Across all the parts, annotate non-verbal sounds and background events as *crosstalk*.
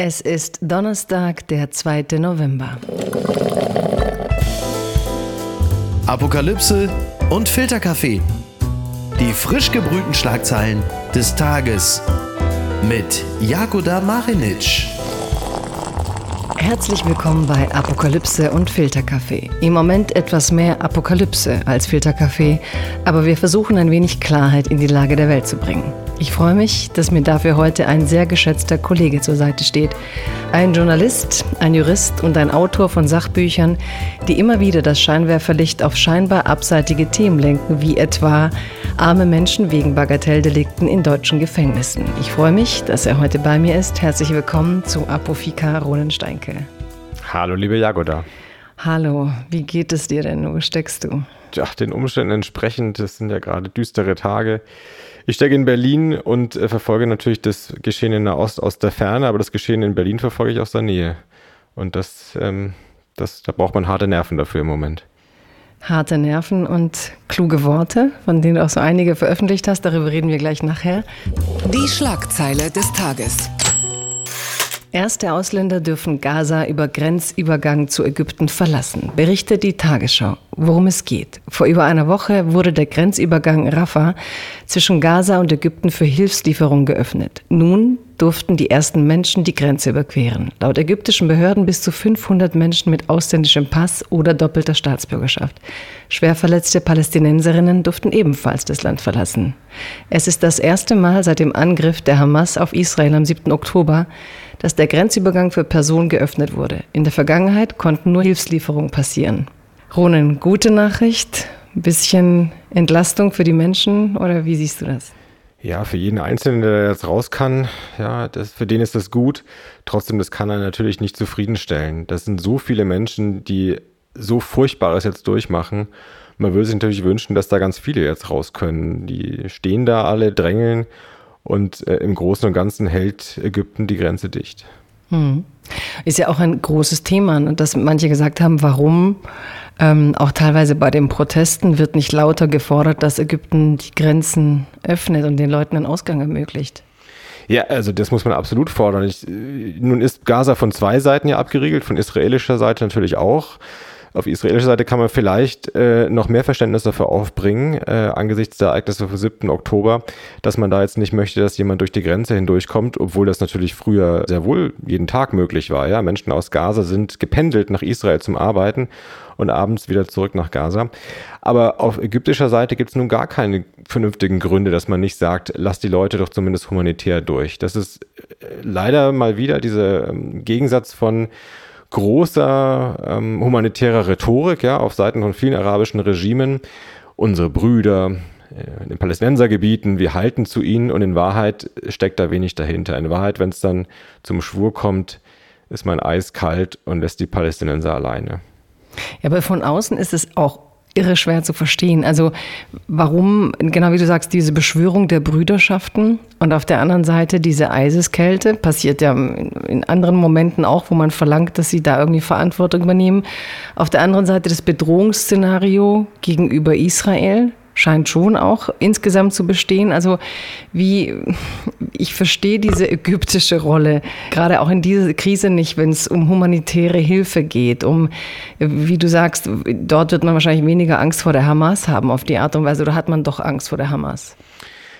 Es ist Donnerstag, der 2. November. Apokalypse und Filterkaffee. Die frisch gebrühten Schlagzeilen des Tages mit Jakoda Marinic. Herzlich willkommen bei Apokalypse und Filterkaffee. Im Moment etwas mehr Apokalypse als Filterkaffee, aber wir versuchen ein wenig Klarheit in die Lage der Welt zu bringen. Ich freue mich, dass mir dafür heute ein sehr geschätzter Kollege zur Seite steht. Ein Journalist, ein Jurist und ein Autor von Sachbüchern, die immer wieder das Scheinwerferlicht auf scheinbar abseitige Themen lenken, wie etwa arme Menschen wegen Bagatelldelikten in deutschen Gefängnissen. Ich freue mich, dass er heute bei mir ist. Herzlich willkommen zu Apofika Ronen Steinke. Hallo, liebe Jagoda. Hallo, wie geht es dir denn? Wo steckst du? Ja, den Umständen entsprechend, es sind ja gerade düstere Tage. Ich stecke in Berlin und äh, verfolge natürlich das Geschehen in der Ost aus der Ferne, aber das Geschehen in Berlin verfolge ich aus der Nähe. Und das, ähm, das, da braucht man harte Nerven dafür im Moment. Harte Nerven und kluge Worte, von denen du auch so einige veröffentlicht hast. Darüber reden wir gleich nachher. Die Schlagzeile des Tages. Erste Ausländer dürfen Gaza über Grenzübergang zu Ägypten verlassen, berichtet die Tagesschau. Worum es geht. Vor über einer Woche wurde der Grenzübergang Rafah zwischen Gaza und Ägypten für Hilfslieferungen geöffnet. Nun durften die ersten Menschen die Grenze überqueren. Laut ägyptischen Behörden bis zu 500 Menschen mit ausländischem Pass oder doppelter Staatsbürgerschaft. Schwerverletzte Palästinenserinnen durften ebenfalls das Land verlassen. Es ist das erste Mal seit dem Angriff der Hamas auf Israel am 7. Oktober, dass der Grenzübergang für Personen geöffnet wurde. In der Vergangenheit konnten nur Hilfslieferungen passieren. Ronen, gute Nachricht, ein bisschen Entlastung für die Menschen oder wie siehst du das? Ja, für jeden Einzelnen, der jetzt raus kann, ja, das, für den ist das gut. Trotzdem, das kann er natürlich nicht zufriedenstellen. Das sind so viele Menschen, die so Furchtbares jetzt durchmachen. Man würde sich natürlich wünschen, dass da ganz viele jetzt raus können. Die stehen da alle, drängeln und äh, im Großen und Ganzen hält Ägypten die Grenze dicht. Hm. Ist ja auch ein großes Thema, ne, dass manche gesagt haben, warum ähm, auch teilweise bei den Protesten wird nicht lauter gefordert, dass Ägypten die Grenzen öffnet und den Leuten einen Ausgang ermöglicht. Ja, also das muss man absolut fordern. Ich, äh, nun ist Gaza von zwei Seiten ja abgeriegelt, von israelischer Seite natürlich auch. Auf israelischer Seite kann man vielleicht äh, noch mehr Verständnis dafür aufbringen, äh, angesichts der Ereignisse vom 7. Oktober, dass man da jetzt nicht möchte, dass jemand durch die Grenze hindurchkommt, obwohl das natürlich früher sehr wohl jeden Tag möglich war. Ja? Menschen aus Gaza sind gependelt nach Israel zum Arbeiten und abends wieder zurück nach Gaza. Aber auf ägyptischer Seite gibt es nun gar keine vernünftigen Gründe, dass man nicht sagt, lass die Leute doch zumindest humanitär durch. Das ist äh, leider mal wieder dieser ähm, Gegensatz von großer ähm, humanitärer Rhetorik ja, auf Seiten von vielen arabischen Regimen. Unsere Brüder äh, in den Palästinensergebieten, wir halten zu ihnen und in Wahrheit steckt da wenig dahinter. In Wahrheit, wenn es dann zum Schwur kommt, ist man eiskalt und lässt die Palästinenser alleine. Ja, aber von außen ist es auch irre schwer zu verstehen. Also warum, genau wie du sagst, diese Beschwörung der Brüderschaften und auf der anderen Seite diese Eiseskälte, passiert ja in anderen Momenten auch, wo man verlangt, dass sie da irgendwie Verantwortung übernehmen. Auf der anderen Seite das Bedrohungsszenario gegenüber Israel, scheint schon auch insgesamt zu bestehen. Also wie, ich verstehe diese ägyptische Rolle, gerade auch in dieser Krise nicht, wenn es um humanitäre Hilfe geht, um, wie du sagst, dort wird man wahrscheinlich weniger Angst vor der Hamas haben auf die Art und Weise, oder hat man doch Angst vor der Hamas?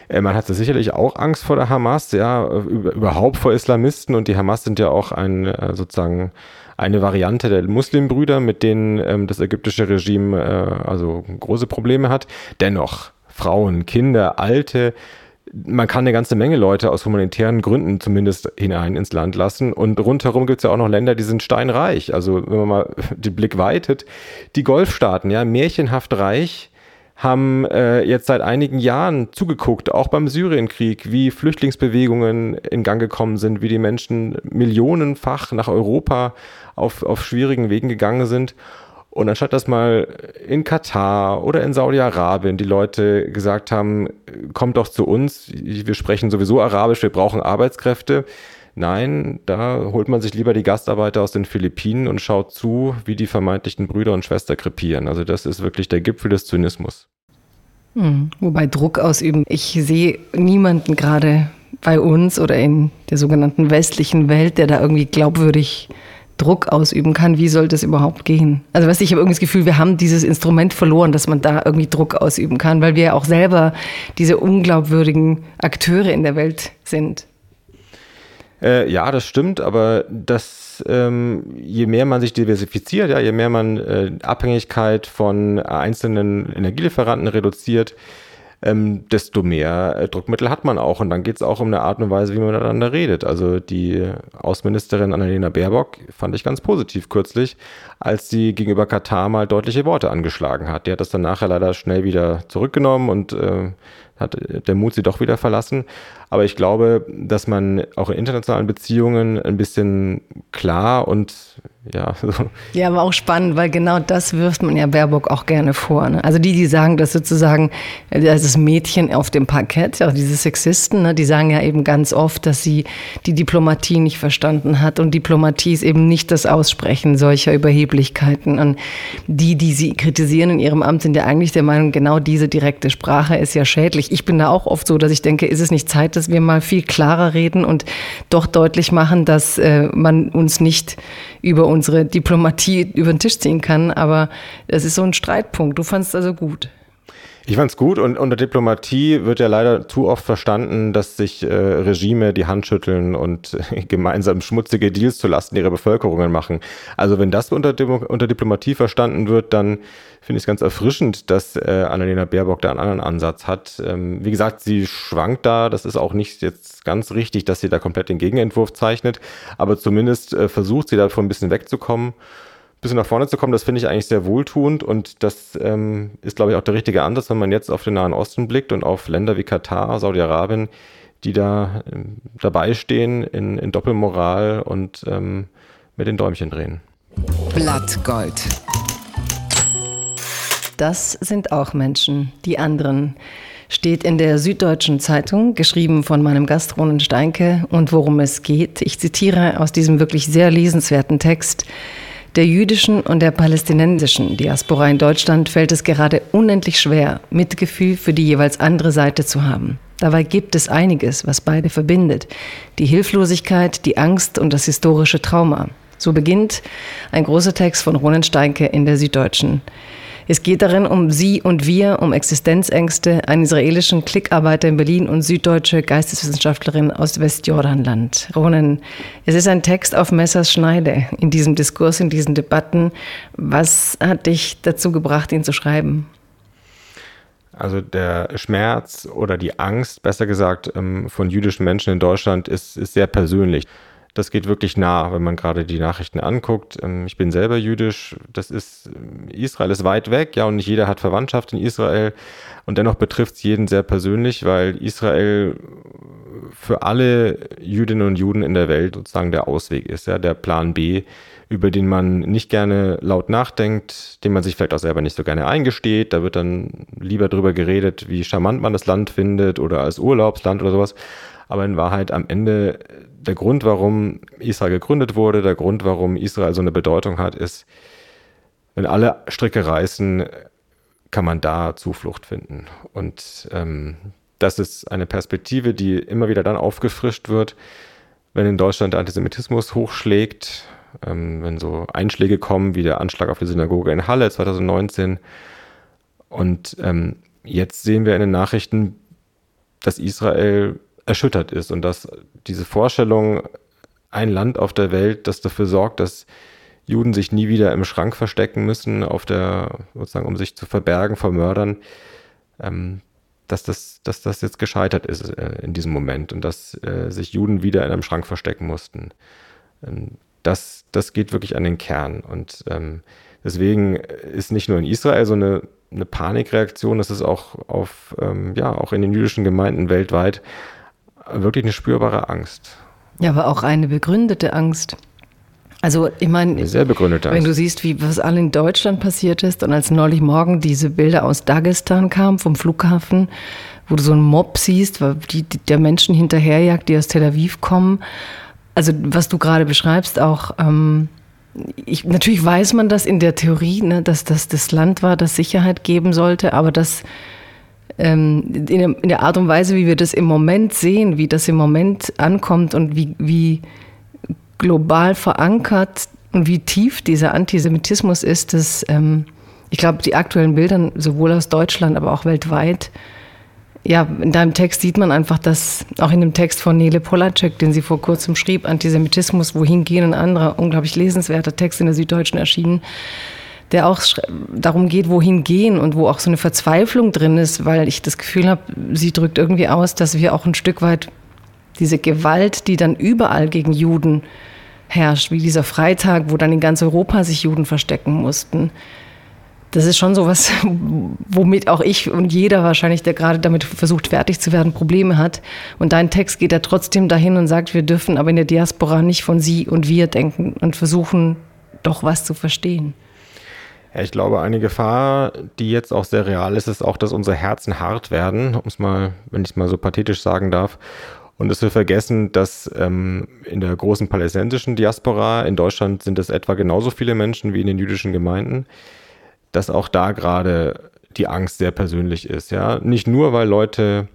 Äh, man hatte sicherlich auch Angst vor der Hamas, ja, überhaupt vor Islamisten und die Hamas sind ja auch ein äh, sozusagen eine Variante der Muslimbrüder, mit denen ähm, das ägyptische Regime äh, also große Probleme hat. Dennoch Frauen, Kinder, Alte, man kann eine ganze Menge Leute aus humanitären Gründen zumindest hinein ins Land lassen. Und rundherum gibt es ja auch noch Länder, die sind steinreich. Also wenn man mal *laughs* den Blick weitet, die Golfstaaten, ja, märchenhaft reich, haben äh, jetzt seit einigen Jahren zugeguckt, auch beim Syrienkrieg, wie Flüchtlingsbewegungen in Gang gekommen sind, wie die Menschen millionenfach nach Europa auf, auf schwierigen Wegen gegangen sind. Und anstatt dass mal in Katar oder in Saudi-Arabien die Leute gesagt haben, kommt doch zu uns, wir sprechen sowieso Arabisch, wir brauchen Arbeitskräfte. Nein, da holt man sich lieber die Gastarbeiter aus den Philippinen und schaut zu, wie die vermeintlichen Brüder und Schwester krepieren. Also das ist wirklich der Gipfel des Zynismus. Hm, wobei Druck ausüben. Ich sehe niemanden gerade bei uns oder in der sogenannten westlichen Welt, der da irgendwie glaubwürdig Druck ausüben kann, wie soll das überhaupt gehen? Also weißt ich habe irgendwie das Gefühl, wir haben dieses Instrument verloren, dass man da irgendwie Druck ausüben kann, weil wir ja auch selber diese unglaubwürdigen Akteure in der Welt sind. Äh, ja, das stimmt, aber das, ähm, je mehr man sich diversifiziert, ja, je mehr man äh, Abhängigkeit von einzelnen Energielieferanten reduziert, ähm, desto mehr äh, Druckmittel hat man auch. Und dann geht es auch um eine Art und Weise, wie man miteinander redet. Also die Außenministerin Annalena Baerbock fand ich ganz positiv kürzlich, als sie gegenüber Katar mal deutliche Worte angeschlagen hat. Die hat das dann nachher leider schnell wieder zurückgenommen und äh, hat der Mut sie doch wieder verlassen. Aber ich glaube, dass man auch in internationalen Beziehungen ein bisschen klar und ja. *laughs* So. Ja, aber auch spannend, weil genau das wirft man ja Baerbock auch gerne vor. Ne? Also die, die sagen, dass sozusagen das Mädchen auf dem Parkett, auch diese Sexisten, ne, die sagen ja eben ganz oft, dass sie die Diplomatie nicht verstanden hat und Diplomatie ist eben nicht das Aussprechen solcher Überheblichkeiten. Und die, die sie kritisieren in ihrem Amt, sind ja eigentlich der Meinung, genau diese direkte Sprache ist ja schädlich. Ich bin da auch oft so, dass ich denke, ist es nicht Zeit, dass wir mal viel klarer reden und doch deutlich machen, dass äh, man uns nicht über unsere Diplomatie über den Tisch ziehen kann. Aber das ist so ein Streitpunkt. Du fandest also gut. Ich fand's gut und unter Diplomatie wird ja leider zu oft verstanden, dass sich äh, Regime die Hand schütteln und äh, *laughs* gemeinsam schmutzige Deals zulasten ihrer Bevölkerungen machen. Also wenn das unter, Demo unter Diplomatie verstanden wird, dann finde ich es ganz erfrischend, dass äh, Annalena Baerbock da einen anderen Ansatz hat. Ähm, wie gesagt, sie schwankt da, das ist auch nicht jetzt ganz richtig, dass sie da komplett den Gegenentwurf zeichnet, aber zumindest äh, versucht sie davon ein bisschen wegzukommen bisschen nach vorne zu kommen, das finde ich eigentlich sehr wohltuend und das ähm, ist, glaube ich, auch der richtige Ansatz, wenn man jetzt auf den Nahen Osten blickt und auf Länder wie Katar, Saudi-Arabien, die da ähm, dabei stehen in, in Doppelmoral und ähm, mit den Däumchen drehen. Blattgold. Das sind auch Menschen, die anderen steht in der Süddeutschen Zeitung, geschrieben von meinem Gast Ronen Steinke und worum es geht. Ich zitiere aus diesem wirklich sehr lesenswerten Text. Der jüdischen und der palästinensischen Diaspora in Deutschland fällt es gerade unendlich schwer, Mitgefühl für die jeweils andere Seite zu haben. Dabei gibt es einiges, was beide verbindet. Die Hilflosigkeit, die Angst und das historische Trauma. So beginnt ein großer Text von Ronen Steinke in der Süddeutschen. Es geht darin um Sie und Wir, um Existenzängste, einen israelischen Klickarbeiter in Berlin und süddeutsche Geisteswissenschaftlerin aus Westjordanland. Ronen, es ist ein Text auf Messers Schneide in diesem Diskurs, in diesen Debatten. Was hat dich dazu gebracht, ihn zu schreiben? Also der Schmerz oder die Angst, besser gesagt, ähm, von jüdischen Menschen in Deutschland ist, ist sehr persönlich das geht wirklich nah, wenn man gerade die Nachrichten anguckt. Ähm, ich bin selber jüdisch. Das ist, ähm, Israel ist weit weg, ja, und nicht jeder hat Verwandtschaft in Israel. Und dennoch betrifft es jeden sehr persönlich, weil Israel für alle Jüdinnen und Juden in der Welt sozusagen der Ausweg ist, ja, der Plan B, über den man nicht gerne laut nachdenkt, den man sich vielleicht auch selber nicht so gerne eingesteht. Da wird dann lieber drüber geredet, wie charmant man das Land findet oder als Urlaubsland oder sowas. Aber in Wahrheit am Ende der Grund, warum Israel gegründet wurde, der Grund, warum Israel so eine Bedeutung hat, ist, wenn alle Stricke reißen, kann man da Zuflucht finden. Und ähm, das ist eine Perspektive, die immer wieder dann aufgefrischt wird, wenn in Deutschland der Antisemitismus hochschlägt, ähm, wenn so Einschläge kommen wie der Anschlag auf die Synagoge in Halle 2019. Und ähm, jetzt sehen wir in den Nachrichten, dass Israel erschüttert ist und dass diese Vorstellung, ein Land auf der Welt, das dafür sorgt, dass Juden sich nie wieder im Schrank verstecken müssen, auf der, sozusagen, um sich zu verbergen vor Mördern, ähm, dass, das, dass das jetzt gescheitert ist äh, in diesem Moment und dass äh, sich Juden wieder in einem Schrank verstecken mussten. Ähm, das, das geht wirklich an den Kern. Und ähm, deswegen ist nicht nur in Israel so eine, eine Panikreaktion, das ist auch auf, ähm, ja, auch in den jüdischen Gemeinden weltweit wirklich eine spürbare Angst. Ja, aber auch eine begründete Angst. Also ich meine, sehr begründete Angst. wenn du siehst, wie was alle in Deutschland passiert ist und als neulich morgen diese Bilder aus Dagestan kamen vom Flughafen, wo du so einen Mob siehst, die, die der Menschen hinterherjagt, die aus Tel Aviv kommen. Also was du gerade beschreibst, auch ähm, ich, natürlich weiß man das in der Theorie, ne, dass das das Land war, das Sicherheit geben sollte, aber dass ähm, in, in, der Art und Weise, wie wir das im Moment sehen, wie das im Moment ankommt und wie, wie global verankert und wie tief dieser Antisemitismus ist, dass ähm, ich glaube, die aktuellen Bilder, sowohl aus Deutschland, aber auch weltweit, ja, in deinem Text sieht man einfach, dass auch in dem Text von Nele Polacek, den sie vor kurzem schrieb, Antisemitismus, wohin gehen, ein anderer unglaublich lesenswerter Text in der Süddeutschen erschienen, der auch darum geht, wohin gehen und wo auch so eine Verzweiflung drin ist, weil ich das Gefühl habe, sie drückt irgendwie aus, dass wir auch ein Stück weit diese Gewalt, die dann überall gegen Juden herrscht, wie dieser Freitag, wo dann in ganz Europa sich Juden verstecken mussten, das ist schon so was, *laughs* womit auch ich und jeder wahrscheinlich, der gerade damit versucht, fertig zu werden, Probleme hat. Und dein Text geht ja trotzdem dahin und sagt, wir dürfen aber in der Diaspora nicht von sie und wir denken und versuchen doch was zu verstehen. Ich glaube, eine Gefahr, die jetzt auch sehr real ist, ist auch, dass unsere Herzen hart werden, um es mal, wenn ich es mal so pathetisch sagen darf. Und dass wir vergessen, dass ähm, in der großen palästinensischen Diaspora in Deutschland sind es etwa genauso viele Menschen wie in den jüdischen Gemeinden dass auch da gerade die Angst sehr persönlich ist. Ja, nicht nur, weil Leute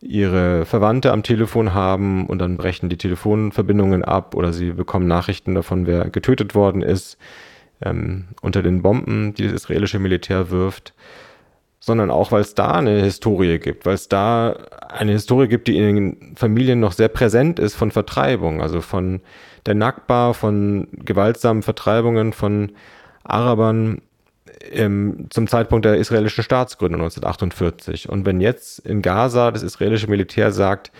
ihre Verwandte am Telefon haben und dann brechen die Telefonverbindungen ab oder sie bekommen Nachrichten davon, wer getötet worden ist ähm, unter den Bomben, die das israelische Militär wirft, sondern auch, weil es da eine Historie gibt, weil es da eine Historie gibt, die in den Familien noch sehr präsent ist von Vertreibung, also von der Nakba, von gewaltsamen Vertreibungen von Arabern im, zum Zeitpunkt der israelischen Staatsgründung 1948. Und wenn jetzt in Gaza das israelische Militär sagt,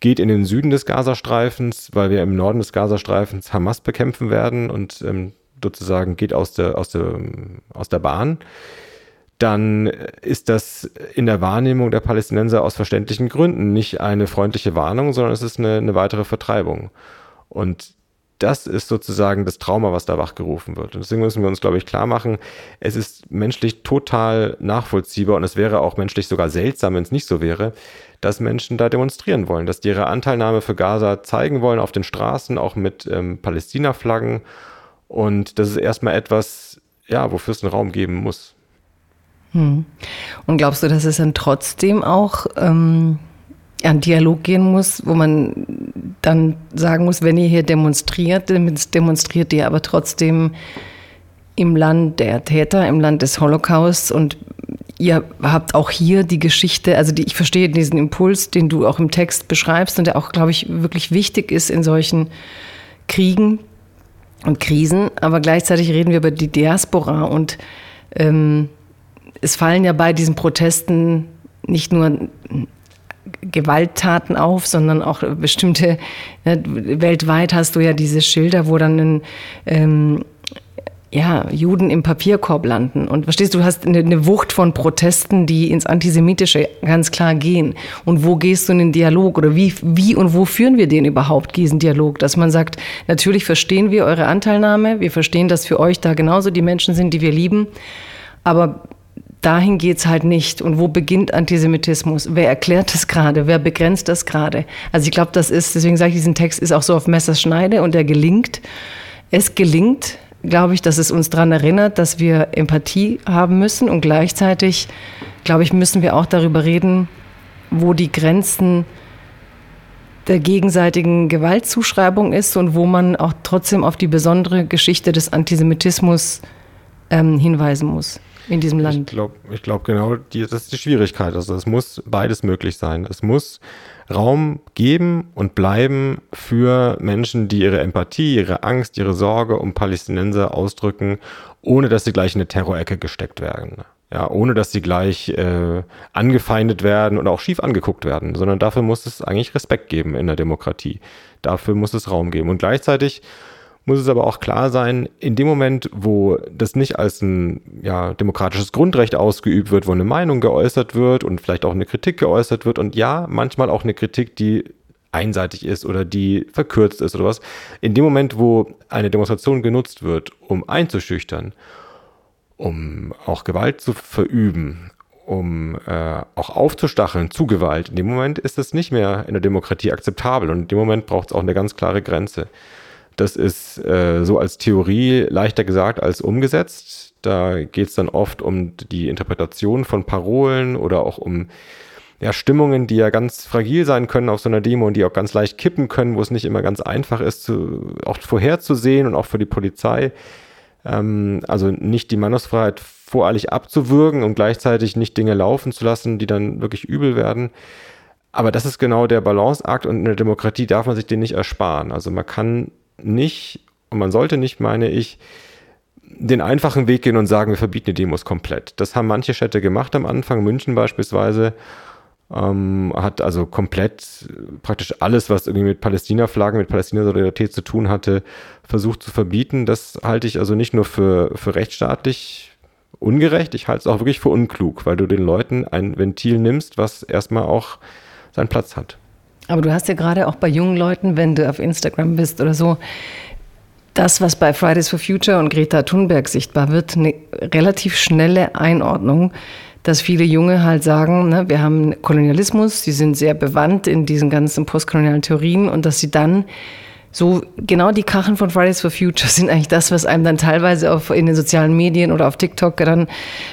geht in den Süden des Gazastreifens, weil wir im Norden des Gazastreifens Hamas bekämpfen werden und ähm, sozusagen geht aus der, aus, der, aus der Bahn, dann ist das in der Wahrnehmung der Palästinenser aus verständlichen Gründen nicht eine freundliche Warnung, sondern es ist eine, eine weitere Vertreibung. Und das ist sozusagen das Trauma, was da wachgerufen wird. Und deswegen müssen wir uns, glaube ich, klar machen, es ist menschlich total nachvollziehbar und es wäre auch menschlich sogar seltsam, wenn es nicht so wäre, dass Menschen da demonstrieren wollen, dass die ihre Anteilnahme für Gaza zeigen wollen auf den Straßen, auch mit ähm, Palästina-Flaggen. Und das ist erstmal etwas, ja, wofür es einen Raum geben muss. Hm. Und glaubst du, dass es dann trotzdem auch ähm, einen Dialog gehen muss, wo man dann sagen muss, wenn ihr hier demonstriert, demonstriert ihr aber trotzdem im Land der Täter, im Land des Holocausts und ihr habt auch hier die Geschichte, also die, ich verstehe diesen Impuls, den du auch im Text beschreibst und der auch, glaube ich, wirklich wichtig ist in solchen Kriegen und Krisen, aber gleichzeitig reden wir über die Diaspora und ähm, es fallen ja bei diesen Protesten nicht nur Gewalttaten auf, sondern auch bestimmte, ne, weltweit hast du ja diese Schilder, wo dann ein, ähm, ja, Juden im Papierkorb landen. Und verstehst du, du hast eine, eine, Wucht von Protesten, die ins Antisemitische ganz klar gehen. Und wo gehst du in den Dialog? Oder wie, wie und wo führen wir den überhaupt, diesen Dialog? Dass man sagt, natürlich verstehen wir eure Anteilnahme, wir verstehen, dass für euch da genauso die Menschen sind, die wir lieben. Aber dahin geht es halt nicht. Und wo beginnt Antisemitismus? Wer erklärt das gerade? Wer begrenzt das gerade? Also ich glaube, das ist, deswegen sage ich, diesen Text ist auch so auf Messerschneide und der gelingt. Es gelingt, glaube ich, dass es uns daran erinnert, dass wir Empathie haben müssen und gleichzeitig, glaube ich, müssen wir auch darüber reden, wo die Grenzen der gegenseitigen Gewaltzuschreibung ist und wo man auch trotzdem auf die besondere Geschichte des Antisemitismus ähm, hinweisen muss in diesem Land. Ich glaube ich glaub genau, die, das ist die Schwierigkeit. Also es muss beides möglich sein. Es muss Raum geben und bleiben für Menschen, die ihre Empathie, ihre Angst, ihre Sorge um Palästinenser ausdrücken, ohne dass sie gleich in eine Terrorecke gesteckt werden. Ja, ohne dass sie gleich äh, angefeindet werden und auch schief angeguckt werden, sondern dafür muss es eigentlich Respekt geben in der Demokratie. Dafür muss es Raum geben. Und gleichzeitig muss es aber auch klar sein, in dem Moment, wo das nicht als ein ja, demokratisches Grundrecht ausgeübt wird, wo eine Meinung geäußert wird und vielleicht auch eine Kritik geäußert wird und ja, manchmal auch eine Kritik, die einseitig ist oder die verkürzt ist oder was, in dem Moment, wo eine Demonstration genutzt wird, um einzuschüchtern, um auch Gewalt zu verüben, um äh, auch aufzustacheln zu Gewalt, in dem Moment ist das nicht mehr in der Demokratie akzeptabel und in dem Moment braucht es auch eine ganz klare Grenze. Das ist äh, so als Theorie leichter gesagt als umgesetzt. Da geht es dann oft um die Interpretation von Parolen oder auch um ja, Stimmungen, die ja ganz fragil sein können auf so einer Demo und die auch ganz leicht kippen können, wo es nicht immer ganz einfach ist, zu, auch vorherzusehen und auch für die Polizei. Ähm, also nicht die Meinungsfreiheit voreilig abzuwürgen und gleichzeitig nicht Dinge laufen zu lassen, die dann wirklich übel werden. Aber das ist genau der Balanceakt und in der Demokratie darf man sich den nicht ersparen. Also man kann nicht und man sollte nicht, meine ich, den einfachen Weg gehen und sagen, wir verbieten die Demos komplett. Das haben manche Städte gemacht am Anfang, München beispielsweise. Ähm, hat also komplett praktisch alles, was irgendwie mit Palästina-Flaggen, mit Palästina-Solidarität zu tun hatte, versucht zu verbieten. Das halte ich also nicht nur für, für rechtsstaatlich ungerecht, ich halte es auch wirklich für unklug, weil du den Leuten ein Ventil nimmst, was erstmal auch seinen Platz hat. Aber du hast ja gerade auch bei jungen Leuten, wenn du auf Instagram bist oder so, das, was bei Fridays for Future und Greta Thunberg sichtbar wird, eine relativ schnelle Einordnung, dass viele Junge halt sagen, ne, wir haben Kolonialismus, sie sind sehr bewandt in diesen ganzen postkolonialen Theorien und dass sie dann so genau die Kachen von Fridays for Future sind eigentlich das, was einem dann teilweise auf, in den sozialen Medien oder auf TikTok dann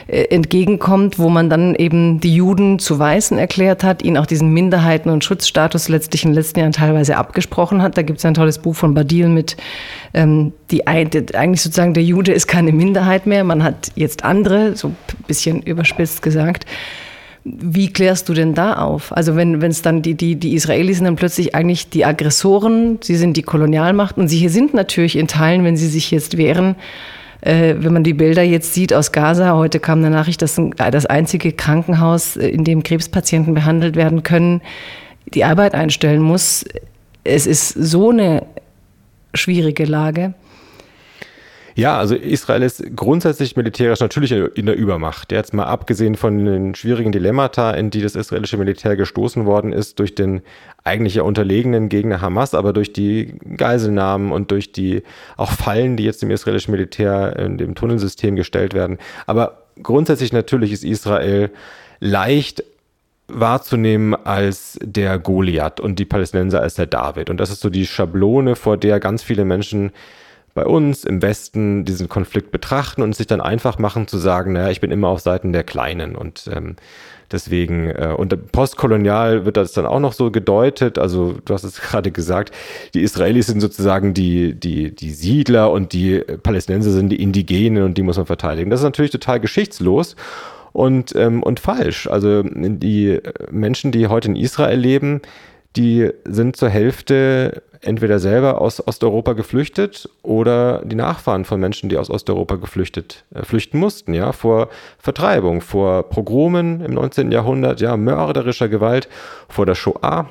äh, entgegenkommt, wo man dann eben die Juden zu Weißen erklärt hat, ihnen auch diesen Minderheiten- und Schutzstatus letztlich in den letzten Jahren teilweise abgesprochen hat. Da gibt es ein tolles Buch von Badil mit, ähm, die eigentlich sozusagen der Jude ist keine Minderheit mehr, man hat jetzt andere, so ein bisschen überspitzt gesagt. Wie klärst du denn da auf? Also wenn es dann die, die, die Israelis sind dann plötzlich eigentlich die Aggressoren, sie sind die Kolonialmacht und sie hier sind natürlich in Teilen, wenn sie sich jetzt wehren, äh, wenn man die Bilder jetzt sieht aus Gaza, heute kam eine Nachricht, dass ein, das einzige Krankenhaus, äh, in dem Krebspatienten behandelt werden können, die Arbeit einstellen muss. Es ist so eine schwierige Lage. Ja, also Israel ist grundsätzlich militärisch natürlich in der Übermacht. Jetzt mal abgesehen von den schwierigen Dilemmata, in die das israelische Militär gestoßen worden ist, durch den eigentlich ja unterlegenen Gegner Hamas, aber durch die Geiselnahmen und durch die auch Fallen, die jetzt dem israelischen Militär in dem Tunnelsystem gestellt werden. Aber grundsätzlich natürlich ist Israel leicht wahrzunehmen als der Goliath und die Palästinenser als der David. Und das ist so die Schablone, vor der ganz viele Menschen bei uns im Westen diesen Konflikt betrachten und sich dann einfach machen zu sagen, naja, ich bin immer auf Seiten der Kleinen und ähm, deswegen, äh, und postkolonial wird das dann auch noch so gedeutet, also du hast es *laughs* gerade gesagt, die Israelis sind sozusagen die, die, die Siedler und die Palästinenser sind die Indigenen und die muss man verteidigen. Das ist natürlich total geschichtslos und, ähm, und falsch. Also die Menschen, die heute in Israel leben, die sind zur Hälfte entweder selber aus Osteuropa geflüchtet oder die Nachfahren von Menschen, die aus Osteuropa geflüchtet, äh, flüchten mussten, ja, vor Vertreibung, vor Pogromen im 19. Jahrhundert, ja, mörderischer Gewalt, vor der Shoah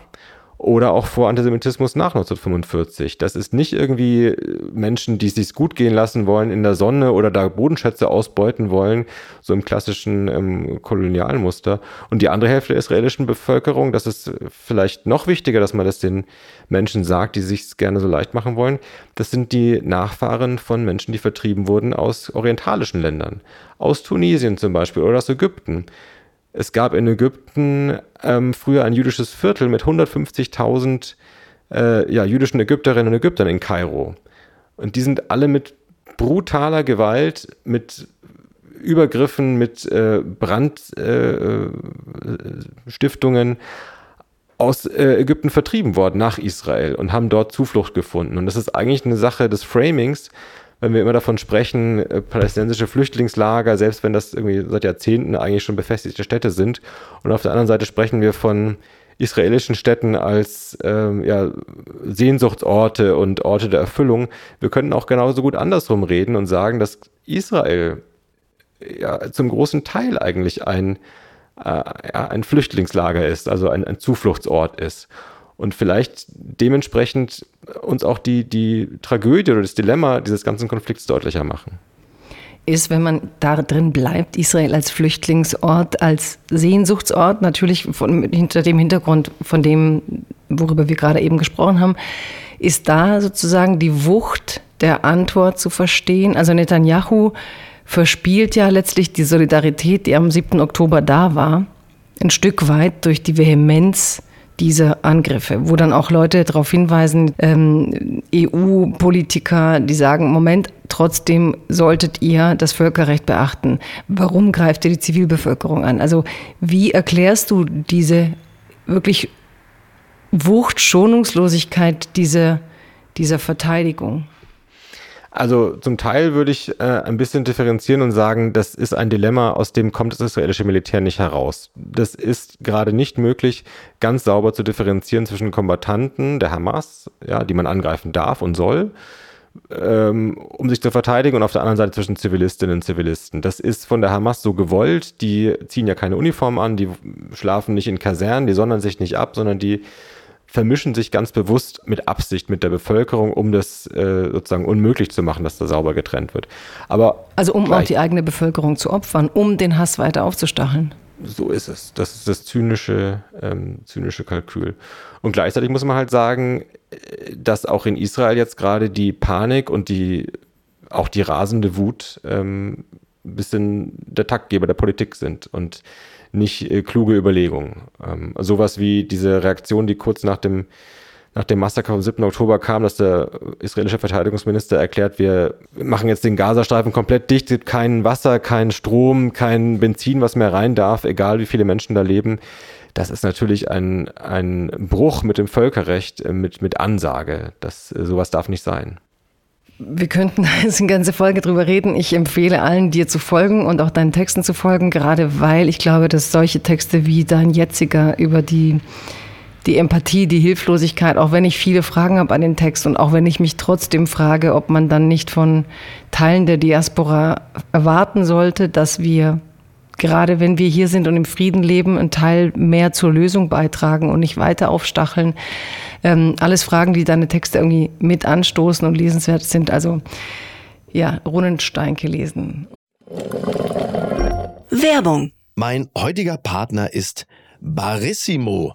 oder auch vor Antisemitismus nach 1945. Das ist nicht irgendwie äh, Menschen, die es sich gut gehen lassen wollen in der Sonne oder da Bodenschätze ausbeuten wollen, so im klassischen ähm, kolonialen Muster. Und die andere Hälfte der israelischen Bevölkerung, das ist vielleicht noch wichtiger, dass man das den Menschen sagt, die sich gerne so leicht machen wollen, das sind die Nachfahren von Menschen, die vertrieben wurden aus orientalischen Ländern, aus Tunesien zum Beispiel oder aus Ägypten. Es gab in Ägypten ähm, früher ein jüdisches Viertel mit 150.000 äh, ja, jüdischen Ägypterinnen und Ägyptern in Kairo. Und die sind alle mit brutaler Gewalt, mit Übergriffen, mit äh, Brandstiftungen äh, aus äh, Ägypten vertrieben worden nach Israel und haben dort Zuflucht gefunden. Und das ist eigentlich eine Sache des Framings, wenn wir immer davon sprechen, äh, palästinensische Flüchtlingslager, selbst wenn das irgendwie seit Jahrzehnten eigentlich schon befestigte Städte sind. Und auf der anderen Seite sprechen wir von israelischen Städten als ähm, ja, Sehnsuchtsorte und Orte der Erfüllung. Wir könnten auch genauso gut andersrum reden und sagen, dass Israel ja zum großen Teil eigentlich ein, äh, ein Flüchtlingslager ist, also ein, ein Zufluchtsort ist und vielleicht dementsprechend uns auch die, die Tragödie oder das Dilemma dieses ganzen Konflikts deutlicher machen. Ist, wenn man da drin bleibt, Israel als Flüchtlingsort, als Sehnsuchtsort, natürlich von, hinter dem Hintergrund von dem, worüber wir gerade eben gesprochen haben, ist da sozusagen die Wucht der Antwort zu verstehen? Also Netanyahu verspielt ja letztlich die Solidarität, die am 7. Oktober da war, ein Stück weit durch die Vehemenz dieser Angriffe, wo dann auch Leute darauf hinweisen, ähm, EU-Politiker, die sagen, Moment, trotzdem solltet ihr das Völkerrecht beachten. Warum greift ihr die Zivilbevölkerung an? Also wie erklärst du diese wirklich Wucht, Schonungslosigkeit dieser, dieser Verteidigung? Also zum Teil würde ich äh, ein bisschen differenzieren und sagen, das ist ein Dilemma, aus dem kommt das israelische Militär nicht heraus. Das ist gerade nicht möglich, ganz sauber zu differenzieren zwischen Kombattanten der Hamas, ja, die man angreifen darf und soll, ähm, um sich zu verteidigen, und auf der anderen Seite zwischen Zivilistinnen und Zivilisten. Das ist von der Hamas so gewollt. Die ziehen ja keine Uniform an, die schlafen nicht in Kasernen, die sondern sich nicht ab, sondern die vermischen sich ganz bewusst mit Absicht mit der Bevölkerung, um das äh, sozusagen unmöglich zu machen, dass da sauber getrennt wird. Aber also um auch die eigene Bevölkerung zu opfern, um den Hass weiter aufzustacheln. So ist es. Das ist das zynische, ähm, zynische Kalkül. Und gleichzeitig muss man halt sagen, äh, dass auch in Israel jetzt gerade die Panik und die auch die rasende Wut ähm, ein bisschen der Taktgeber der Politik sind. Und nicht äh, kluge Überlegungen. Ähm, sowas wie diese Reaktion, die kurz nach dem, nach dem Massaker vom 7. Oktober kam, dass der israelische Verteidigungsminister erklärt, wir machen jetzt den Gazastreifen komplett dicht, gibt kein Wasser, kein Strom, kein Benzin, was mehr rein darf, egal wie viele Menschen da leben. Das ist natürlich ein, ein Bruch mit dem Völkerrecht, äh, mit, mit Ansage. Das, äh, sowas darf nicht sein. Wir könnten *laughs* jetzt eine ganze Folge drüber reden. Ich empfehle allen, dir zu folgen und auch deinen Texten zu folgen, gerade weil ich glaube, dass solche Texte wie dein jetziger über die, die Empathie, die Hilflosigkeit, auch wenn ich viele Fragen habe an den Text und auch wenn ich mich trotzdem frage, ob man dann nicht von Teilen der Diaspora erwarten sollte, dass wir gerade wenn wir hier sind und im Frieden leben, einen Teil mehr zur Lösung beitragen und nicht weiter aufstacheln. Ähm, alles Fragen, die deine Texte irgendwie mit anstoßen und lesenswert sind. Also ja, Runenstein gelesen. Werbung. Mein heutiger Partner ist Barissimo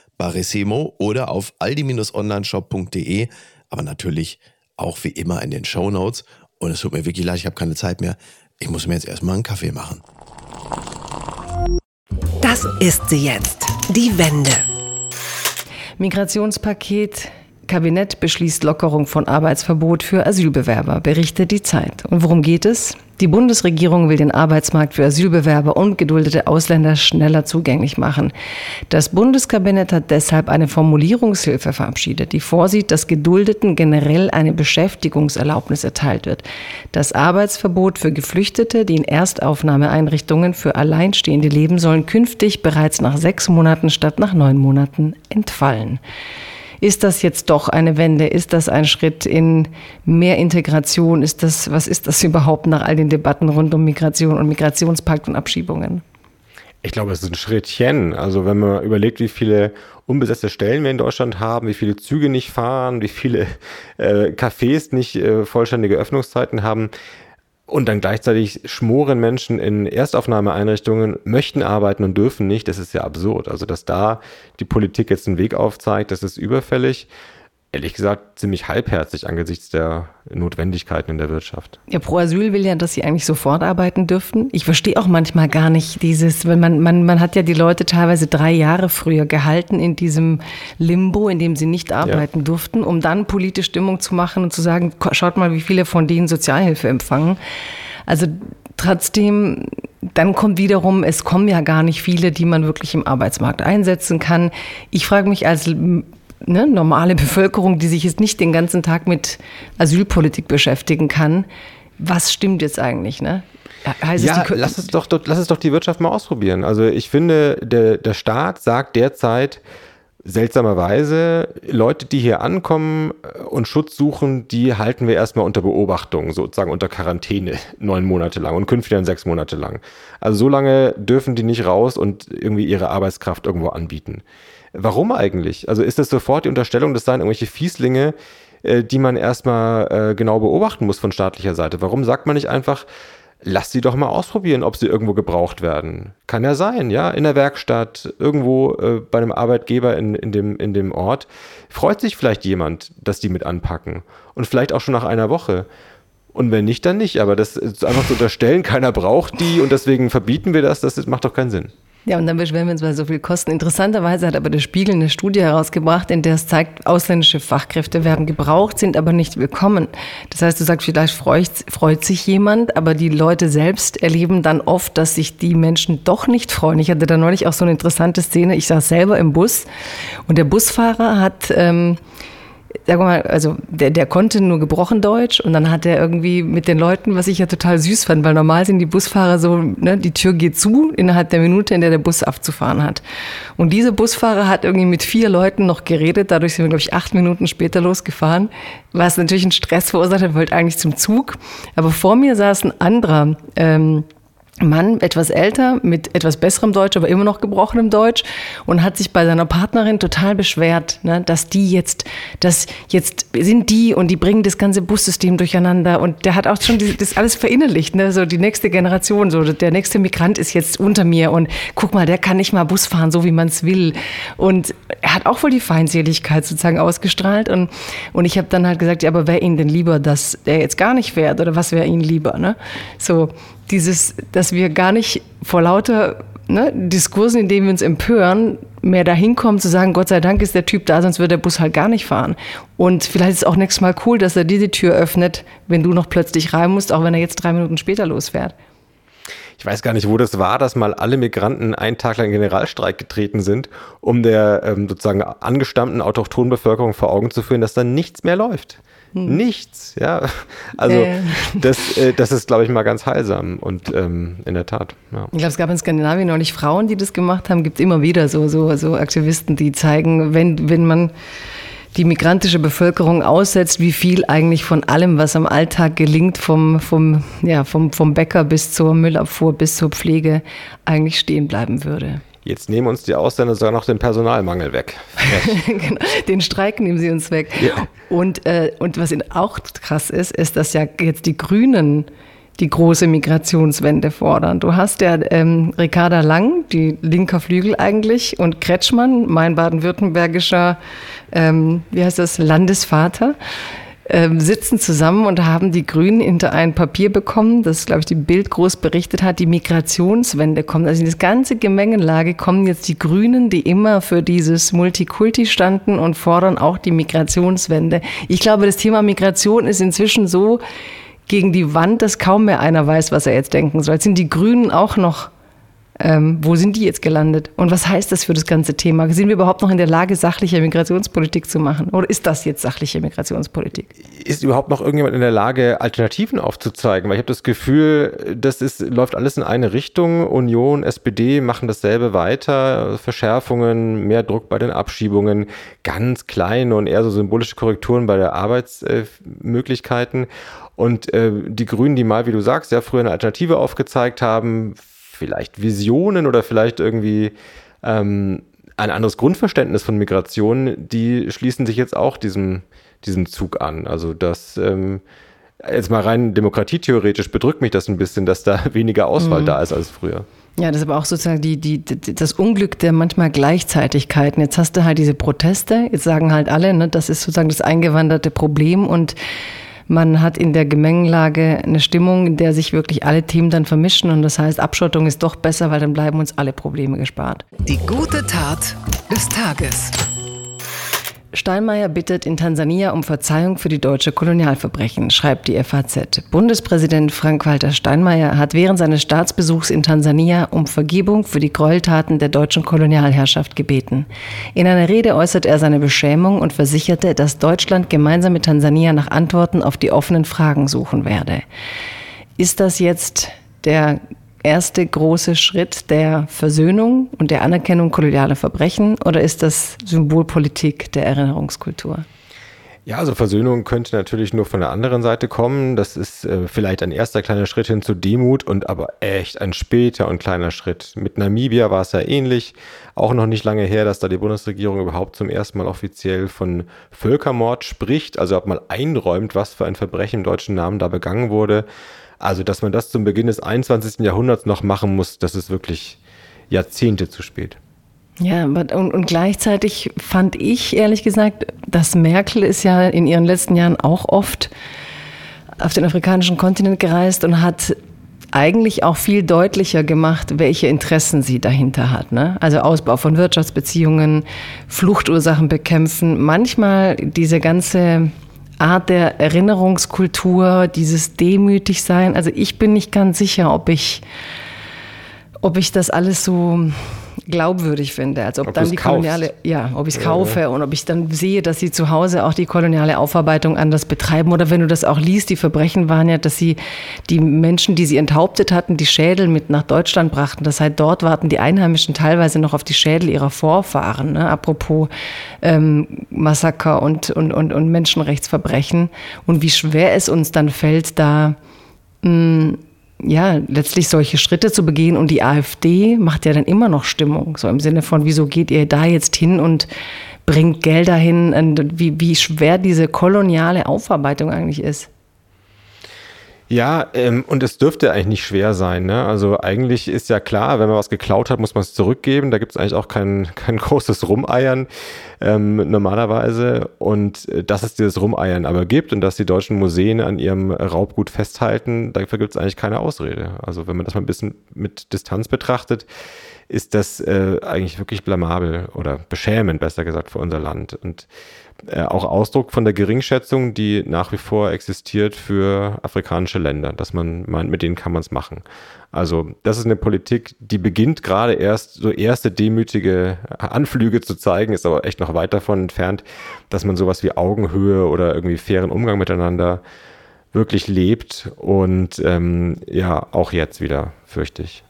Barissimo oder auf aldi-onlineshop.de, aber natürlich auch wie immer in den Show Notes. Und es tut mir wirklich leid, ich habe keine Zeit mehr. Ich muss mir jetzt erstmal einen Kaffee machen. Das ist sie jetzt, die Wende. Migrationspaket Kabinett beschließt Lockerung von Arbeitsverbot für Asylbewerber, berichtet die Zeit. Und worum geht es? Die Bundesregierung will den Arbeitsmarkt für Asylbewerber und geduldete Ausländer schneller zugänglich machen. Das Bundeskabinett hat deshalb eine Formulierungshilfe verabschiedet, die vorsieht, dass Geduldeten generell eine Beschäftigungserlaubnis erteilt wird. Das Arbeitsverbot für Geflüchtete, die in Erstaufnahmeeinrichtungen für Alleinstehende leben sollen, künftig bereits nach sechs Monaten statt nach neun Monaten entfallen. Ist das jetzt doch eine Wende? Ist das ein Schritt in mehr Integration? Ist das, was ist das überhaupt nach all den Debatten rund um Migration und Migrationspakt und Abschiebungen? Ich glaube, es ist ein Schrittchen. Also wenn man überlegt, wie viele unbesetzte Stellen wir in Deutschland haben, wie viele Züge nicht fahren, wie viele äh, Cafés nicht äh, vollständige Öffnungszeiten haben, und dann gleichzeitig schmoren Menschen in Erstaufnahmeeinrichtungen, möchten arbeiten und dürfen nicht. Das ist ja absurd. Also, dass da die Politik jetzt einen Weg aufzeigt, das ist überfällig. Ehrlich gesagt ziemlich halbherzig angesichts der Notwendigkeiten in der Wirtschaft. Ja, Pro Asyl will ja, dass sie eigentlich sofort arbeiten dürften. Ich verstehe auch manchmal gar nicht dieses, wenn man, man, man hat ja die Leute teilweise drei Jahre früher gehalten in diesem Limbo, in dem sie nicht arbeiten ja. durften, um dann politische Stimmung zu machen und zu sagen, schaut mal, wie viele von denen Sozialhilfe empfangen. Also trotzdem, dann kommt wiederum, es kommen ja gar nicht viele, die man wirklich im Arbeitsmarkt einsetzen kann. Ich frage mich als ne, normale *laughs* Bevölkerung, die sich jetzt nicht den ganzen Tag mit Asylpolitik beschäftigen kann, was stimmt jetzt eigentlich? Ne? Heißt ja, es lass, es doch, lass es doch die Wirtschaft mal ausprobieren. Also ich finde, der, der Staat sagt derzeit, seltsamerweise, Leute, die hier ankommen und Schutz suchen, die halten wir erstmal unter Beobachtung, sozusagen unter Quarantäne, *laughs* neun Monate lang und künftig dann sechs Monate lang. Also so lange dürfen die nicht raus und irgendwie ihre Arbeitskraft irgendwo anbieten. Warum eigentlich? Also ist das sofort die Unterstellung, das seien irgendwelche Fieslinge, äh, die man erstmal äh, genau beobachten muss von staatlicher Seite? Warum sagt man nicht einfach, lass sie doch mal ausprobieren, ob sie irgendwo gebraucht werden? Kann ja sein, ja, in der Werkstatt, irgendwo äh, bei einem Arbeitgeber in, in, dem, in dem Ort. Freut sich vielleicht jemand, dass die mit anpacken. Und vielleicht auch schon nach einer Woche. Und wenn nicht, dann nicht. Aber das einfach zu unterstellen, *laughs* keiner braucht die und deswegen verbieten wir das, das macht doch keinen Sinn. Ja, und dann beschweren wir uns, weil so viel kosten. Interessanterweise hat aber der Spiegel eine Studie herausgebracht, in der es zeigt, ausländische Fachkräfte werden gebraucht, sind aber nicht willkommen. Das heißt, du sagst, vielleicht freut, freut sich jemand, aber die Leute selbst erleben dann oft, dass sich die Menschen doch nicht freuen. Ich hatte da neulich auch so eine interessante Szene. Ich saß selber im Bus und der Busfahrer hat... Ähm, sag mal, also der, der konnte nur gebrochen Deutsch und dann hat er irgendwie mit den Leuten, was ich ja total süß fand, weil normal sind die Busfahrer so, ne, die Tür geht zu innerhalb der Minute, in der der Bus abzufahren hat. Und dieser Busfahrer hat irgendwie mit vier Leuten noch geredet, dadurch sind wir, glaube ich, acht Minuten später losgefahren, was natürlich einen Stress verursacht hat, wollte eigentlich zum Zug. Aber vor mir saß ein anderer, ähm, Mann, etwas älter, mit etwas besserem Deutsch, aber immer noch gebrochenem Deutsch und hat sich bei seiner Partnerin total beschwert, ne, dass die jetzt, dass jetzt sind die und die bringen das ganze Bussystem durcheinander und der hat auch schon die, das alles verinnerlicht, ne, so die nächste Generation, so der nächste Migrant ist jetzt unter mir und guck mal, der kann nicht mal Bus fahren, so wie man es will und er hat auch wohl die Feindseligkeit sozusagen ausgestrahlt und, und ich habe dann halt gesagt, ja, aber wäre Ihnen denn lieber, dass der jetzt gar nicht fährt oder was wäre Ihnen lieber, ne, so dieses, dass wir gar nicht vor lauter ne, Diskursen, in denen wir uns empören, mehr dahin kommen zu sagen, Gott sei Dank ist der Typ da, sonst würde der Bus halt gar nicht fahren. Und vielleicht ist es auch nächstes Mal cool, dass er diese Tür öffnet, wenn du noch plötzlich rein musst, auch wenn er jetzt drei Minuten später losfährt. Ich weiß gar nicht, wo das war, dass mal alle Migranten einen Tag lang in Generalstreik getreten sind, um der ähm, sozusagen angestammten autochthonen Bevölkerung vor Augen zu führen, dass da nichts mehr läuft. Hm. Nichts, ja. Also äh. das, äh, das ist, glaube ich, mal ganz heilsam und ähm, in der Tat. Ja. Ich glaube, es gab in Skandinavien neulich Frauen, die das gemacht haben. Gibt immer wieder so, so, so Aktivisten, die zeigen, wenn, wenn man die migrantische Bevölkerung aussetzt, wie viel eigentlich von allem, was am Alltag gelingt, vom, vom, ja, vom, vom Bäcker bis zur Müllabfuhr bis zur Pflege, eigentlich stehen bleiben würde. Jetzt nehmen uns die Ausländer sogar noch den Personalmangel weg. *laughs* genau, den Streik nehmen sie uns weg. Ja. Und, äh, und was auch krass ist, ist, dass ja jetzt die Grünen die große Migrationswende fordern. Du hast ja ähm, Ricarda Lang, die linker Flügel eigentlich, und Kretschmann, mein baden-württembergischer, ähm, wie heißt das, Landesvater, ähm, sitzen zusammen und haben die Grünen hinter ein Papier bekommen, das, glaube ich, die Bild groß berichtet hat, die Migrationswende kommt. Also in das ganze Gemengenlage kommen jetzt die Grünen, die immer für dieses Multikulti standen und fordern auch die Migrationswende. Ich glaube, das Thema Migration ist inzwischen so gegen die Wand, dass kaum mehr einer weiß, was er jetzt denken soll. Jetzt sind die Grünen auch noch ähm, wo sind die jetzt gelandet? Und was heißt das für das ganze Thema? Sind wir überhaupt noch in der Lage, sachliche Migrationspolitik zu machen? Oder ist das jetzt sachliche Migrationspolitik? Ist überhaupt noch irgendjemand in der Lage, Alternativen aufzuzeigen? Weil ich habe das Gefühl, das ist, läuft alles in eine Richtung. Union, SPD machen dasselbe weiter. Verschärfungen, mehr Druck bei den Abschiebungen, ganz kleine und eher so symbolische Korrekturen bei der Arbeitsmöglichkeiten. Und äh, die Grünen, die mal, wie du sagst, ja früher eine Alternative aufgezeigt haben, vielleicht Visionen oder vielleicht irgendwie ähm, ein anderes Grundverständnis von Migration, die schließen sich jetzt auch diesem, diesem Zug an. Also das ähm, jetzt mal rein demokratietheoretisch bedrückt mich das ein bisschen, dass da *laughs* weniger Auswahl mhm. da ist als früher. Ja, das ist aber auch sozusagen die, die, das Unglück der manchmal Gleichzeitigkeiten. Jetzt hast du halt diese Proteste, jetzt sagen halt alle, ne, das ist sozusagen das eingewanderte Problem und man hat in der Gemengelage eine Stimmung, in der sich wirklich alle Themen dann vermischen und das heißt, Abschottung ist doch besser, weil dann bleiben uns alle Probleme gespart. Die gute Tat des Tages. Steinmeier bittet in Tansania um Verzeihung für die deutsche Kolonialverbrechen, schreibt die FAZ. Bundespräsident Frank-Walter Steinmeier hat während seines Staatsbesuchs in Tansania um Vergebung für die Gräueltaten der deutschen Kolonialherrschaft gebeten. In einer Rede äußert er seine Beschämung und versicherte, dass Deutschland gemeinsam mit Tansania nach Antworten auf die offenen Fragen suchen werde. Ist das jetzt der erste große Schritt der Versöhnung und der Anerkennung kolonialer Verbrechen oder ist das Symbolpolitik der Erinnerungskultur? Ja, also Versöhnung könnte natürlich nur von der anderen Seite kommen. Das ist äh, vielleicht ein erster kleiner Schritt hin zu Demut und aber echt ein später und kleiner Schritt. Mit Namibia war es ja ähnlich. Auch noch nicht lange her, dass da die Bundesregierung überhaupt zum ersten Mal offiziell von Völkermord spricht. Also ob man einräumt, was für ein Verbrechen im deutschen Namen da begangen wurde. Also, dass man das zum Beginn des 21. Jahrhunderts noch machen muss, das ist wirklich Jahrzehnte zu spät. Ja, und, und gleichzeitig fand ich ehrlich gesagt, dass Merkel ist ja in ihren letzten Jahren auch oft auf den afrikanischen Kontinent gereist und hat eigentlich auch viel deutlicher gemacht, welche Interessen sie dahinter hat. Ne? Also Ausbau von Wirtschaftsbeziehungen, Fluchtursachen bekämpfen, manchmal diese ganze Art der Erinnerungskultur, dieses Demütigsein. Also ich bin nicht ganz sicher, ob ich, ob ich das alles so glaubwürdig finde. Also ob, ob dann die koloniale, kaufst. ja, ob ich es kaufe und ob ich dann sehe, dass sie zu Hause auch die koloniale Aufarbeitung anders betreiben. Oder wenn du das auch liest, die Verbrechen waren ja, dass sie die Menschen, die sie enthauptet hatten, die Schädel mit nach Deutschland brachten. Das heißt, dort warten die Einheimischen teilweise noch auf die Schädel ihrer Vorfahren. Ne? Apropos ähm, Massaker und, und, und, und Menschenrechtsverbrechen. Und wie schwer es uns dann fällt, da mh, mm, ja, letztlich solche Schritte zu begehen. Und die AfD macht ja dann immer noch Stimmung. So im Sinne von, wieso geht ihr da jetzt hin und bringt Gelder hin? Und wie, wie schwer diese koloniale Aufarbeitung eigentlich ist. Ja, ähm, und es dürfte eigentlich nicht schwer sein. Ne? Also eigentlich ist ja klar, wenn man was geklaut hat, muss man es zurückgeben. Da gibt es eigentlich auch kein, *laughs* kein großes Rumeiern ähm, normalerweise. Und äh, dass es dieses Rumeiern aber gibt und dass die deutschen Museen an ihrem Raubgut festhalten, dafür gibt es eigentlich keine Ausrede. Also wenn man das mal ein bisschen mit Distanz betrachtet, ist das äh, eigentlich wirklich blamabel oder beschämend, besser gesagt, für unser Land. Und äh, auch Ausdruck von der Geringschätzung, die nach wie vor existiert für afrikanische Länder, dass man meint, mit denen kann man es machen. Also das ist eine Politik, die beginnt gerade erst so erste demütige Anflüge zu zeigen, ist aber echt noch weit davon entfernt, dass man sowas wie Augenhöhe oder irgendwie fairen Umgang miteinander wirklich lebt und ähm, ja, auch jetzt wieder, fürchte ich.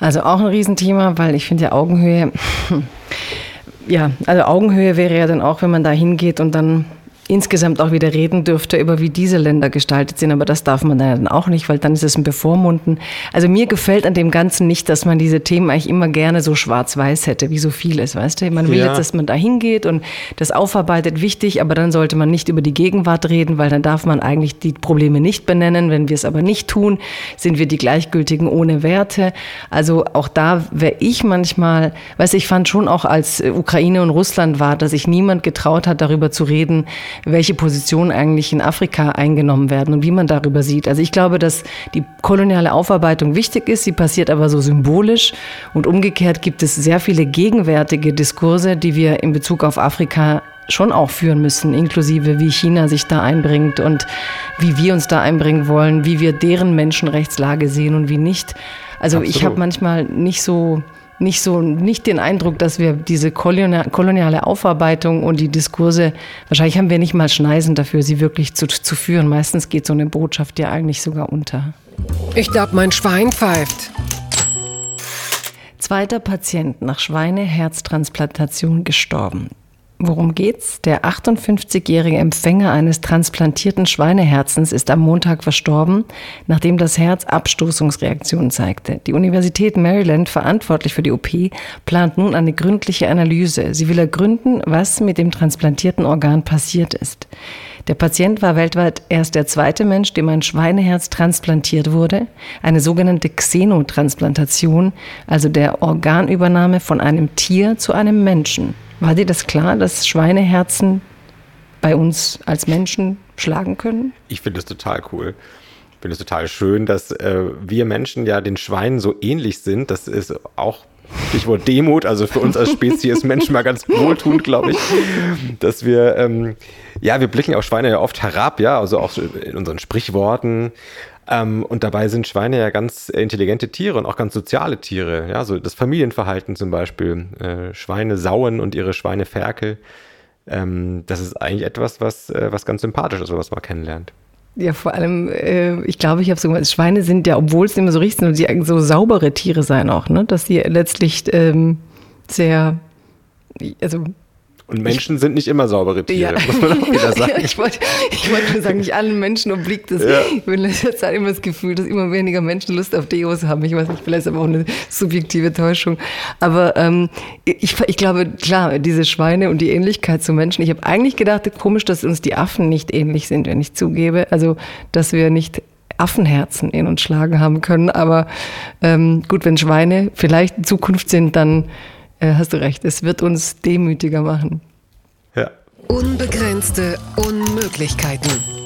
Also auch ein Riesenthema, weil ich finde ja Augenhöhe, *laughs* ja, also Augenhöhe wäre ja dann auch, wenn man da hingeht und dann insgesamt auch wieder reden dürfte über wie diese Länder gestaltet sind, aber das darf man dann auch nicht, weil dann ist es ein Bevormunden. Also mir gefällt an dem Ganzen nicht, dass man diese Themen eigentlich immer gerne so schwarz-weiß hätte, wie so vieles, weißt du? Man will ja. jetzt, dass man da hingeht und das aufarbeitet, wichtig, aber dann sollte man nicht über die Gegenwart reden, weil dann darf man eigentlich die Probleme nicht benennen. Wenn wir es aber nicht tun, sind wir die Gleichgültigen ohne Werte. Also auch da wäre ich manchmal, weißt du, ich fand schon auch als Ukraine und Russland war, dass sich niemand getraut hat, darüber zu reden, welche Positionen eigentlich in Afrika eingenommen werden und wie man darüber sieht. Also ich glaube, dass die koloniale Aufarbeitung wichtig ist, sie passiert aber so symbolisch und umgekehrt gibt es sehr viele gegenwärtige Diskurse, die wir in Bezug auf Afrika schon auch führen müssen, inklusive wie China sich da einbringt und wie wir uns da einbringen wollen, wie wir deren Menschenrechtslage sehen und wie nicht. Also Absolut. ich habe manchmal nicht so nicht so, nicht den Eindruck, dass wir diese koloniale Aufarbeitung und die Diskurse, wahrscheinlich haben wir nicht mal Schneisen dafür, sie wirklich zu, zu führen. Meistens geht so eine Botschaft ja eigentlich sogar unter. Ich glaube, mein Schwein pfeift. Zweiter Patient nach Schweineherztransplantation gestorben. Worum geht's? Der 58-jährige Empfänger eines transplantierten Schweineherzens ist am Montag verstorben, nachdem das Herz Abstoßungsreaktionen zeigte. Die Universität Maryland, verantwortlich für die OP, plant nun eine gründliche Analyse. Sie will ergründen, was mit dem transplantierten Organ passiert ist. Der Patient war weltweit erst der zweite Mensch, dem ein Schweineherz transplantiert wurde, eine sogenannte Xenotransplantation, also der Organübernahme von einem Tier zu einem Menschen. War dir das klar, dass Schweineherzen bei uns als Menschen schlagen können? Ich finde es total cool. Ich finde es total schön, dass äh, wir Menschen ja den Schweinen so ähnlich sind. Das ist auch Stichwort Demut, also für uns als Spezies *laughs* Menschen mal ganz wohltuend, glaube ich, dass wir, ähm, ja, wir blicken auf Schweine ja oft herab, ja, also auch in unseren Sprichworten. Ähm, und dabei sind Schweine ja ganz intelligente Tiere und auch ganz soziale Tiere. Ja, so das Familienverhalten zum Beispiel. Äh, Schweine sauen und ihre Schweineferkel. Ähm, das ist eigentlich etwas, was, äh, was ganz sympathisch ist, was man kennenlernt. Ja, vor allem, äh, ich glaube, ich habe so gesagt, Schweine sind ja, obwohl es mehr so richtig sind, die so saubere Tiere sein auch, ne? Dass sie letztlich ähm, sehr, also und Menschen ich, sind nicht immer saubere Tiere, ja. muss man auch wieder *laughs* sagen. ich wollte ich wollt nur sagen, nicht allen Menschen obliegt es. Ja. Ich bin in letzter Zeit immer das Gefühl, dass immer weniger Menschen Lust auf Deos haben. Ich weiß nicht, vielleicht ist aber auch eine subjektive Täuschung. Aber ähm, ich, ich glaube, klar, diese Schweine und die Ähnlichkeit zu Menschen. Ich habe eigentlich gedacht, komisch, dass uns die Affen nicht ähnlich sind, wenn ich zugebe. Also, dass wir nicht Affenherzen in uns schlagen haben können. Aber ähm, gut, wenn Schweine vielleicht in Zukunft sind, dann hast du recht, es wird uns demütiger machen. Ja. Unbegrenzte Unmöglichkeiten.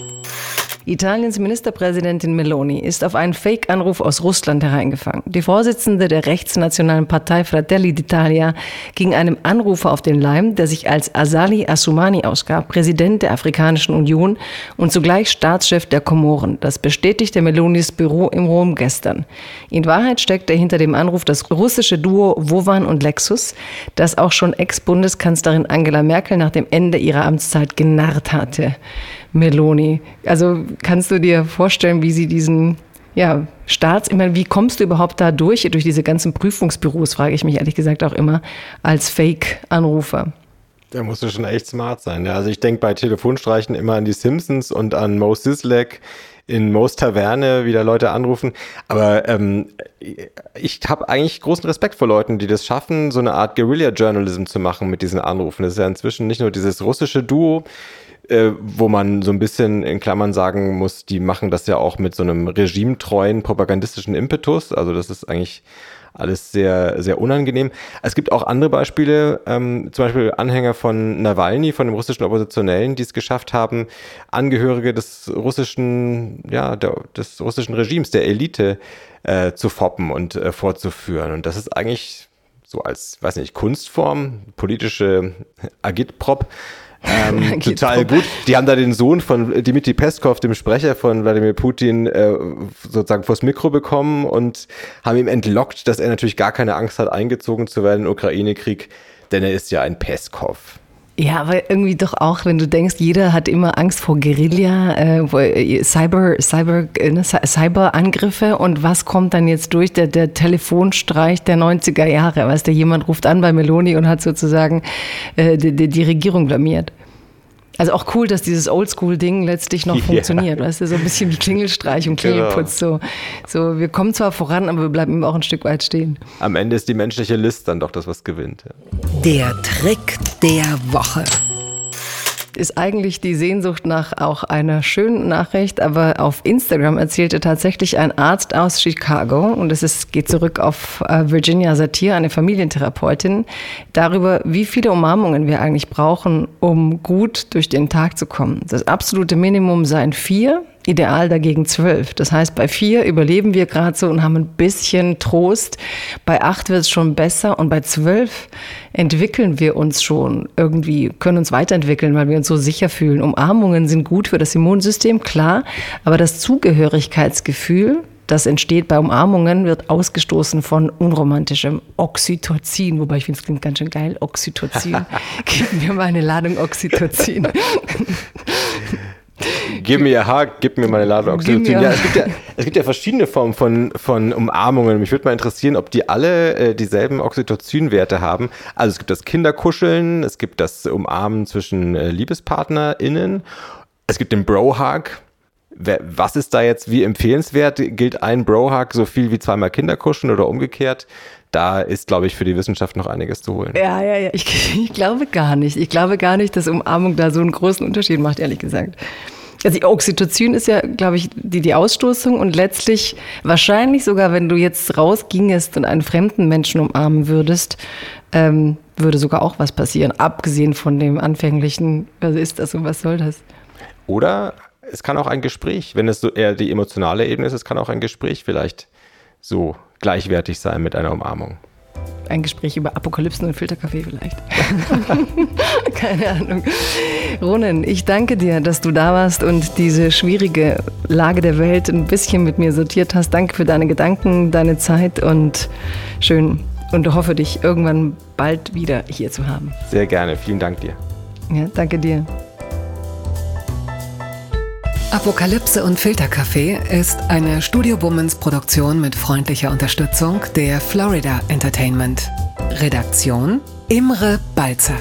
Italiens Ministerpräsidentin Meloni ist auf einen Fake-Anruf aus Russland hereingefangen. Die Vorsitzende der rechtsnationalen Partei Fratelli d'Italia ging einem Anrufer auf den Leim, der sich als Asali Assoumani ausgab, Präsident der Afrikanischen Union und zugleich Staatschef der Komoren. Das bestätigte Melonis Büro im Rom gestern. In Wahrheit steckte hinter dem Anruf das russische Duo Wovan und Lexus, das auch schon Ex-Bundeskanzlerin Angela Merkel nach dem Ende ihrer Amtszeit genarrt hatte. Meloni. Also kannst du dir vorstellen, wie sie diesen ja, Staats, ich meine, wie kommst du überhaupt da durch, durch diese ganzen Prüfungsbüros, frage ich mich ehrlich gesagt auch immer, als Fake-Anrufer? Da musst du schon echt smart sein. Ja. Also ich denke bei Telefonstreichen immer an die Simpsons und an Mo Sislek in Mo's Taverne wieder Leute anrufen. Aber ähm, ich habe eigentlich großen Respekt vor Leuten, die das schaffen, so eine Art Guerilla-Journalism zu machen mit diesen Anrufen. Das ist ja inzwischen nicht nur dieses russische Duo, äh, wo man so ein bisschen in Klammern sagen muss, die machen das ja auch mit so einem regimetreuen propagandistischen Impetus. Also das ist eigentlich alles sehr, sehr unangenehm. Es gibt auch andere Beispiele, ähm, zum Beispiel Anhänger von Nawalny, von dem russischen Oppositionellen, die es geschafft haben, Angehörige des russischen, ja, der, des russischen Regimes, der Elite äh, zu foppen und äh, vorzuführen. Und das ist eigentlich so als, weiß nicht, Kunstform, politische Agitprop ähm, *laughs* total gut. Die haben da den Sohn von Dmitri Peskov, dem Sprecher von Wladimir Putin, äh, sozusagen vors Mikro bekommen und haben ihm entlockt, dass er natürlich gar keine Angst hat, eingezogen zu werden im Ukraine-Krieg, denn er ist ja ein Peskov. Ja, aber irgendwie doch auch, wenn du denkst, jeder hat immer Angst vor Guerilla, äh, äh Cyber, Cyber, äh, ne, Cyberangriffe und was kommt dann jetzt durch? Der, der Telefonstreich der 90er Jahre, weißt du, jemand ruft an bei Meloni und hat sozusagen äh, die, die Regierung blamiert. Also auch cool, dass dieses Oldschool-Ding letztlich noch *laughs* funktioniert, ja. weißt du, so ein bisschen wie Klingelstreich und Klingelputz. Genau. So. so, wir kommen zwar voran, aber wir bleiben immer auch ein Stück weit stehen. Am Ende ist die menschliche List dann doch das, was gewinnt. Ja. Der Trick der Woche ist eigentlich die Sehnsucht nach auch einer schönen Nachricht, aber auf Instagram erzählte tatsächlich ein Arzt aus Chicago, und es ist, geht zurück auf äh, Virginia Satir, eine Familientherapeutin, darüber, wie viele Umarmungen wir eigentlich brauchen, um gut durch den Tag zu kommen. Das absolute Minimum seien vier, Ideal dagegen zwölf. Das heißt, bei vier überleben wir gerade so und haben ein bisschen Trost. Bei acht wird es schon besser und bei zwölf entwickeln wir uns schon irgendwie, können uns weiterentwickeln, weil wir uns so sicher fühlen. Umarmungen sind gut für das Immunsystem, klar, aber das Zugehörigkeitsgefühl, das entsteht bei Umarmungen, wird ausgestoßen von unromantischem Oxytocin. Wobei ich finde, es klingt ganz schön geil, Oxytocin. *laughs* Gib mir mal eine Ladung Oxytocin. *laughs* gib mir ihr Haar, gib mir meine Ladung Oxytocin. Ja, es, gibt ja, es gibt ja verschiedene Formen von, von Umarmungen. Mich würde mal interessieren, ob die alle äh, dieselben Oxytocin-Werte haben. Also es gibt das Kinderkuscheln, es gibt das Umarmen zwischen äh, LiebespartnerInnen, es gibt den Bro-Hug. Was ist da jetzt wie empfehlenswert? Gilt ein Bro-Hug so viel wie zweimal Kinderkuscheln oder umgekehrt? da ist, glaube ich, für die Wissenschaft noch einiges zu holen. Ja, ja, ja. Ich, *laughs* ich, glaube gar nicht. Ich glaube gar nicht, dass Umarmung da so einen großen Unterschied macht, ehrlich gesagt. Also Oxytocin ist ja, glaube ich, die, die Ausstoßung und letztlich wahrscheinlich sogar, wenn du jetzt rausgingest und einen fremden Menschen umarmen würdest, ähm, würde sogar auch was passieren, abgesehen von dem anfänglichen, was ist das und was soll das? Oder es kann auch ein Gespräch, wenn es so eher die emotionale Ebene ist, es kann auch ein Gespräch vielleicht so gleichwertig sein mit einer Umarmung. Ein Gespräch über Apokalypsen und Filterkaffee vielleicht. *laughs* Keine Ahnung. Ronen, ich danke dir, dass du da warst und diese schwierige Lage der Welt ein bisschen mit mir sortiert hast. Danke für deine Gedanken, deine Zeit und schön und hoffe, dich irgendwann bald wieder hier zu haben. Sehr gerne. Vielen Dank dir. Ja, danke dir. Apokalypse und Filterkaffee ist eine Studio Womans Produktion mit freundlicher Unterstützung der Florida Entertainment. Redaktion Imre Balzer.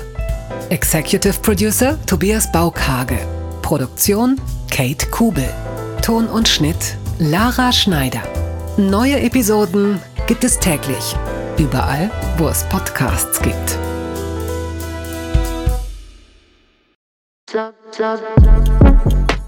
Executive Producer Tobias Baukage. Produktion Kate Kubel. Ton und Schnitt Lara Schneider. Neue Episoden gibt es täglich. Überall, wo es Podcasts gibt.